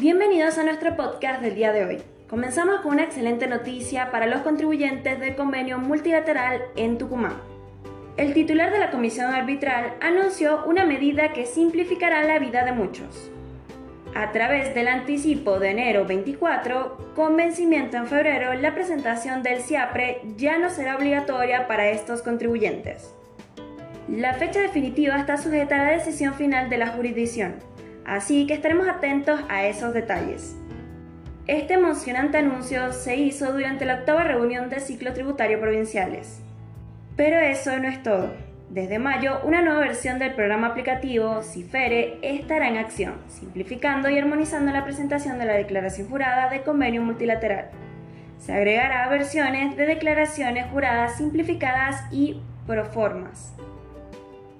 Bienvenidos a nuestro podcast del día de hoy. Comenzamos con una excelente noticia para los contribuyentes del convenio multilateral en Tucumán. El titular de la comisión arbitral anunció una medida que simplificará la vida de muchos. A través del anticipo de enero 24, con vencimiento en febrero, la presentación del CIAPRE ya no será obligatoria para estos contribuyentes. La fecha definitiva está sujeta a la decisión final de la jurisdicción, así que estaremos atentos a esos detalles. Este emocionante anuncio se hizo durante la octava reunión del ciclo tributario provinciales. Pero eso no es todo. Desde mayo, una nueva versión del programa aplicativo CIFERE estará en acción, simplificando y armonizando la presentación de la declaración jurada de convenio multilateral. Se agregará versiones de declaraciones juradas simplificadas y proformas.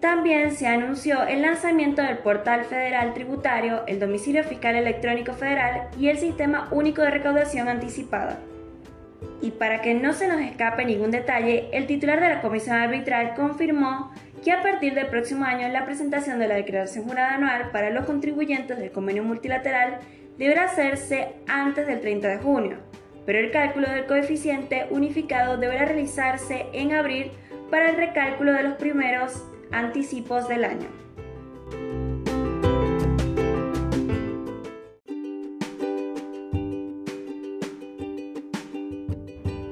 También se anunció el lanzamiento del portal federal tributario, el domicilio fiscal electrónico federal y el sistema único de recaudación anticipada. Y para que no se nos escape ningún detalle, el titular de la comisión arbitral confirmó que a partir del próximo año la presentación de la declaración jurada anual para los contribuyentes del convenio multilateral deberá hacerse antes del 30 de junio, pero el cálculo del coeficiente unificado deberá realizarse en abril para el recálculo de los primeros anticipos del año.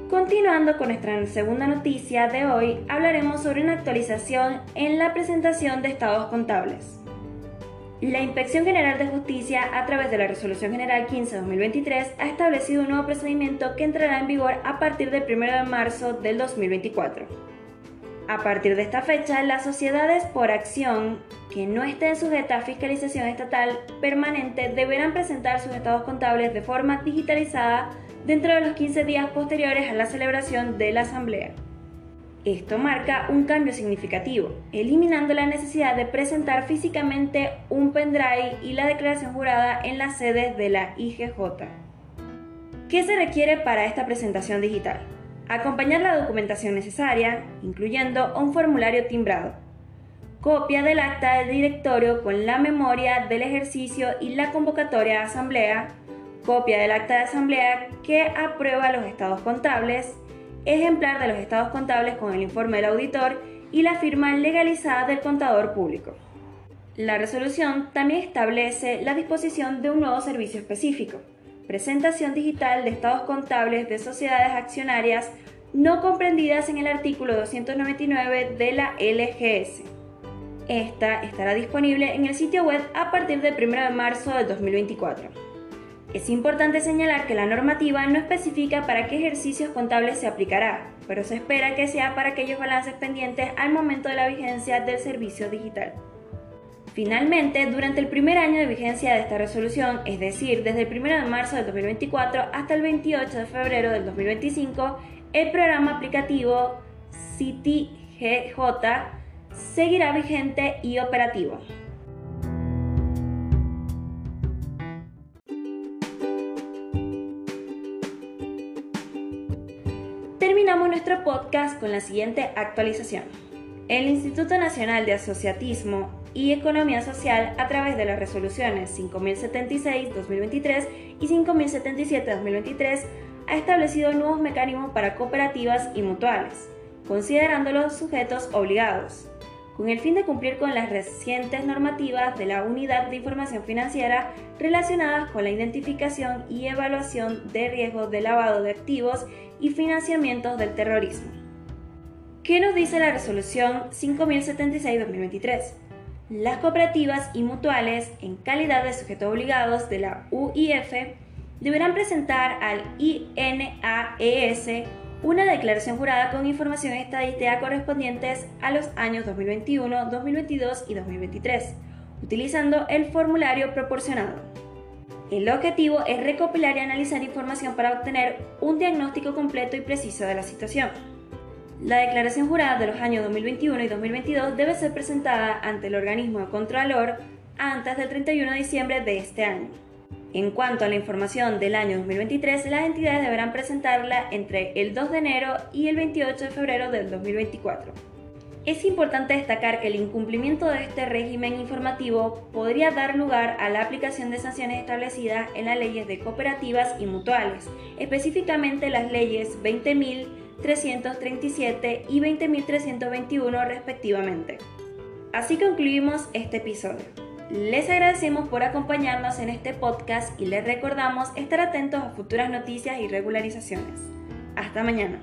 Continuando con nuestra segunda noticia de hoy, hablaremos sobre una actualización en la presentación de estados contables. La Inspección General de Justicia, a través de la Resolución General 15-2023, ha establecido un nuevo procedimiento que entrará en vigor a partir del 1 de marzo del 2024. A partir de esta fecha, las sociedades por acción que no estén sujetas a fiscalización estatal permanente deberán presentar sus estados contables de forma digitalizada dentro de los 15 días posteriores a la celebración de la asamblea. Esto marca un cambio significativo, eliminando la necesidad de presentar físicamente un pendrive y la declaración jurada en las sedes de la IGJ. ¿Qué se requiere para esta presentación digital? Acompañar la documentación necesaria, incluyendo un formulario timbrado, copia del acta del directorio con la memoria del ejercicio y la convocatoria de asamblea, copia del acta de asamblea que aprueba los estados contables, ejemplar de los estados contables con el informe del auditor y la firma legalizada del contador público. La resolución también establece la disposición de un nuevo servicio específico, presentación digital de estados contables de sociedades accionarias no comprendidas en el artículo 299 de la LGS. Esta estará disponible en el sitio web a partir del 1 de marzo del 2024. Es importante señalar que la normativa no especifica para qué ejercicios contables se aplicará, pero se espera que sea para aquellos balances pendientes al momento de la vigencia del servicio digital. Finalmente, durante el primer año de vigencia de esta resolución, es decir, desde el 1 de marzo del 2024 hasta el 28 de febrero del 2025, el programa aplicativo CityGJ seguirá vigente y operativo. Terminamos nuestro podcast con la siguiente actualización. El Instituto Nacional de Asociatismo y Economía Social a través de las resoluciones 5076-2023 y 5077-2023 ha establecido nuevos mecanismos para cooperativas y mutuales, considerándolos sujetos obligados, con el fin de cumplir con las recientes normativas de la Unidad de Información Financiera relacionadas con la identificación y evaluación de riesgos de lavado de activos y financiamientos del terrorismo. ¿Qué nos dice la resolución 5076-2023? Las cooperativas y mutuales, en calidad de sujetos obligados de la UIF, deberán presentar al INAES una declaración jurada con información estadística correspondientes a los años 2021, 2022 y 2023, utilizando el formulario proporcionado. El objetivo es recopilar y analizar información para obtener un diagnóstico completo y preciso de la situación. La declaración jurada de los años 2021 y 2022 debe ser presentada ante el organismo de Contralor antes del 31 de diciembre de este año. En cuanto a la información del año 2023, las entidades deberán presentarla entre el 2 de enero y el 28 de febrero del 2024. Es importante destacar que el incumplimiento de este régimen informativo podría dar lugar a la aplicación de sanciones establecidas en las leyes de cooperativas y mutuales, específicamente las leyes 20.337 y 20.321 respectivamente. Así concluimos este episodio. Les agradecemos por acompañarnos en este podcast y les recordamos estar atentos a futuras noticias y regularizaciones. Hasta mañana.